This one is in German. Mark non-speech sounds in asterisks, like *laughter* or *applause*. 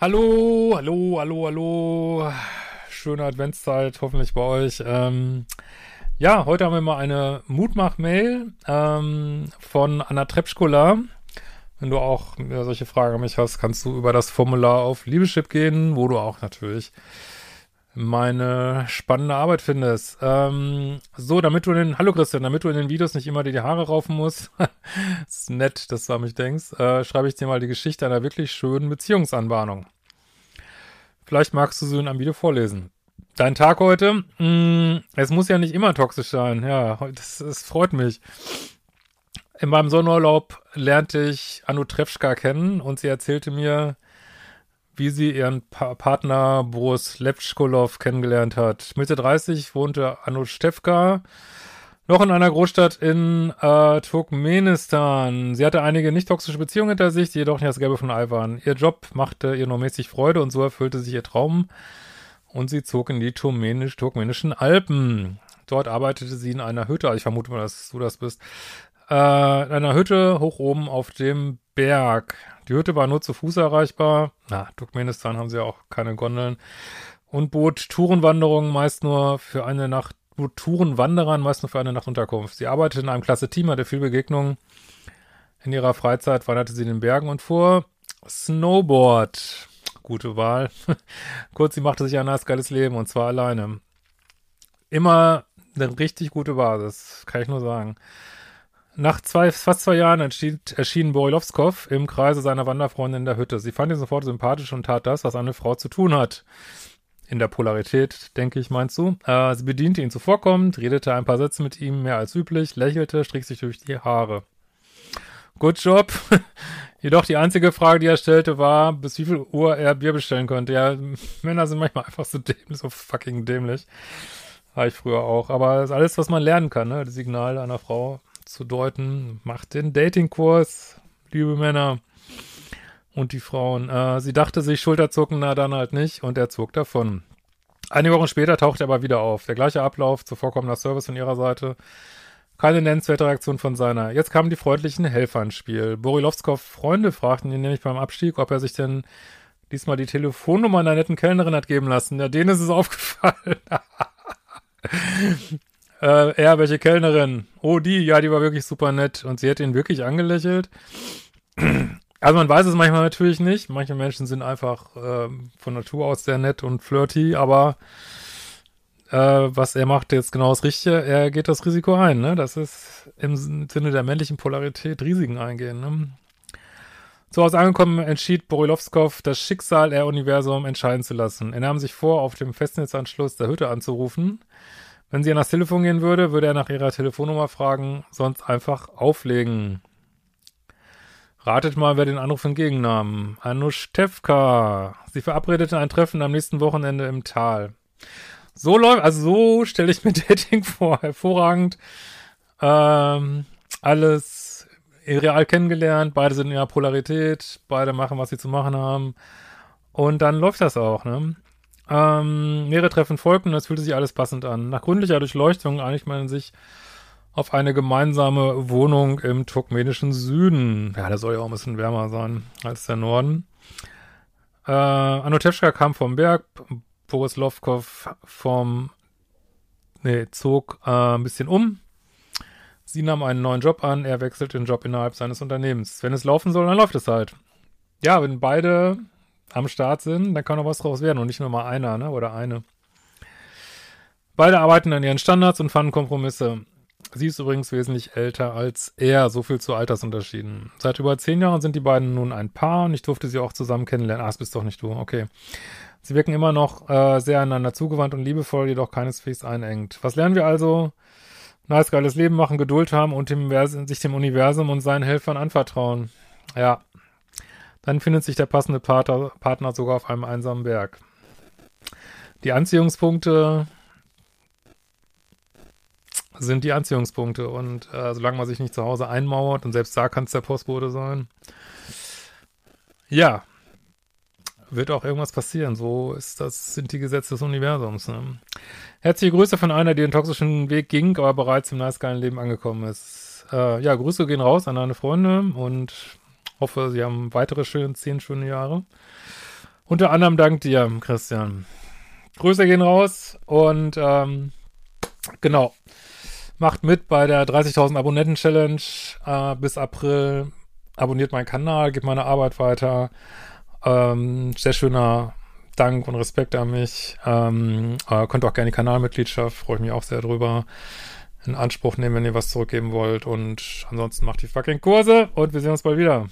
Hallo, hallo, hallo, hallo. Schöne Adventszeit, hoffentlich bei euch. Ähm, ja, heute haben wir mal eine Mutmach-Mail ähm, von Anna Trepschkola. Wenn du auch solche Fragen an mich hast, kannst du über das Formular auf Liebeschip gehen, wo du auch natürlich meine spannende Arbeit findest. Ähm, so, damit du in den, hallo Christian, damit du in den Videos nicht immer dir die Haare raufen musst, *laughs* ist nett, dass du an mich denkst, äh, schreibe ich dir mal die Geschichte einer wirklich schönen Beziehungsanbahnung. Vielleicht magst du sie in einem Video vorlesen. Dein Tag heute, mh, mm, es muss ja nicht immer toxisch sein, ja, das, das freut mich. In meinem Sonnenurlaub lernte ich Anu Trefschka kennen und sie erzählte mir, wie sie ihren pa Partner Boris Lepschkolov kennengelernt hat. Mitte 30 wohnte Anu Stefka noch in einer Großstadt in äh, Turkmenistan. Sie hatte einige nicht toxische Beziehungen hinter sich, die jedoch nicht das Gelbe von Ei waren. Ihr Job machte ihr nur mäßig Freude und so erfüllte sich ihr Traum und sie zog in die turkmenisch turkmenischen Alpen. Dort arbeitete sie in einer Hütte, also ich vermute mal, dass du das bist, äh, in einer Hütte hoch oben auf dem Berg. Die Hütte war nur zu Fuß erreichbar. Na, Turkmenistan haben sie ja auch keine Gondeln. Und bot Tourenwanderungen meist nur für eine Nacht, bot Tourenwanderern meist nur für eine Nacht Unterkunft. Sie arbeitete in einem klasse Team, hatte viel Begegnungen. In ihrer Freizeit wanderte sie in den Bergen und fuhr Snowboard. Gute Wahl. *laughs* Kurz, sie machte sich ein nice geiles Leben und zwar alleine. Immer eine richtig gute Basis, kann ich nur sagen. Nach zwei, fast zwei Jahren entschied, erschien Borilowskow im Kreise seiner Wanderfreundin in der Hütte. Sie fand ihn sofort sympathisch und tat das, was eine Frau zu tun hat. In der Polarität, denke ich, meinst du? Äh, sie bediente ihn zuvorkommend, redete ein paar Sätze mit ihm, mehr als üblich, lächelte, strich sich durch die Haare. Good job. *laughs* Jedoch die einzige Frage, die er stellte, war, bis wie viel Uhr er Bier bestellen könnte. Ja, Männer sind manchmal einfach so dämlich, so fucking dämlich. War ich früher auch. Aber das ist alles, was man lernen kann, ne? Das Signal einer Frau zu deuten. Macht den Datingkurs, liebe Männer und die Frauen. Äh, sie dachte sich, Schulterzucken, na dann halt nicht, und er zog davon. Einige Wochen später tauchte er aber wieder auf. Der gleiche Ablauf, zuvorkommender Service von ihrer Seite. Keine nennenswerte Reaktion von seiner. Jetzt kamen die freundlichen Helfer ins Spiel. Borilovskov Freunde fragten ihn nämlich beim Abstieg, ob er sich denn diesmal die Telefonnummer einer netten Kellnerin hat geben lassen. Ja, denen ist es *laughs* aufgefallen. Äh, er, welche Kellnerin? Oh, die, ja, die war wirklich super nett. Und sie hat ihn wirklich angelächelt. *clears throat* Also man weiß es manchmal natürlich nicht. Manche Menschen sind einfach äh, von Natur aus sehr nett und flirty, aber äh, was er macht jetzt genau das Richtige, er geht das Risiko ein, ne? Das ist im Sinne der männlichen Polarität Risiken eingehen, ne? Zu Hause angekommen entschied Borilovskov, das Schicksal der Universum entscheiden zu lassen. Er nahm sich vor, auf dem Festnetzanschluss der Hütte anzurufen. Wenn sie an das Telefon gehen würde, würde er nach ihrer Telefonnummer fragen, sonst einfach auflegen. Ratet mal, wer den Anruf entgegennahm. Anushevka. Sie verabredete ein Treffen am nächsten Wochenende im Tal. So läuft, also so stelle ich mir *laughs* Dating vor. Hervorragend. Ähm, alles real kennengelernt. Beide sind in ihrer Polarität. Beide machen, was sie zu machen haben. Und dann läuft das auch, ne? Ähm, mehrere Treffen folgten und es fühlte sich alles passend an. Nach gründlicher Durchleuchtung einigt man sich auf eine gemeinsame Wohnung im turkmenischen Süden. Ja, der soll ja auch ein bisschen wärmer sein als der Norden. Äh, Anotevska kam vom Berg, Boris Lovkov vom, nee, zog äh, ein bisschen um. Sie nahm einen neuen Job an, er wechselt den Job innerhalb seines Unternehmens. Wenn es laufen soll, dann läuft es halt. Ja, wenn beide am Start sind, dann kann auch was draus werden und nicht nur mal einer, ne, oder eine. Beide arbeiten an ihren Standards und fanden Kompromisse. Sie ist übrigens wesentlich älter als er, so viel zu Altersunterschieden. Seit über zehn Jahren sind die beiden nun ein Paar und ich durfte sie auch zusammen kennenlernen. Ah, das bist doch nicht du, okay. Sie wirken immer noch äh, sehr einander zugewandt und liebevoll, jedoch keineswegs einengt. Was lernen wir also? Nice, geiles Leben machen, Geduld haben und dem, sich dem Universum und seinen Helfern anvertrauen. Ja, dann findet sich der passende Partner, Partner sogar auf einem einsamen Berg. Die Anziehungspunkte sind die Anziehungspunkte und äh, solange man sich nicht zu Hause einmauert und selbst da kann es der Postbote sein, ja, wird auch irgendwas passieren. So ist das, sind die Gesetze des Universums. Ne? Herzliche Grüße von einer, die den toxischen Weg ging, aber bereits im nice geilen Leben angekommen ist. Äh, ja, Grüße gehen raus an deine Freunde und Hoffe, Sie haben weitere schöne, zehn schöne Jahre. Unter anderem dank dir, Christian. Grüße gehen raus und ähm, genau. Macht mit bei der 30.000 Abonnenten-Challenge äh, bis April. Abonniert meinen Kanal, gebt meine Arbeit weiter. Ähm, sehr schöner Dank und Respekt an mich. Ähm, äh, könnt auch gerne die Kanalmitgliedschaft, freue ich mich auch sehr drüber, in Anspruch nehmen, wenn ihr was zurückgeben wollt. Und ansonsten macht die fucking Kurse und wir sehen uns bald wieder.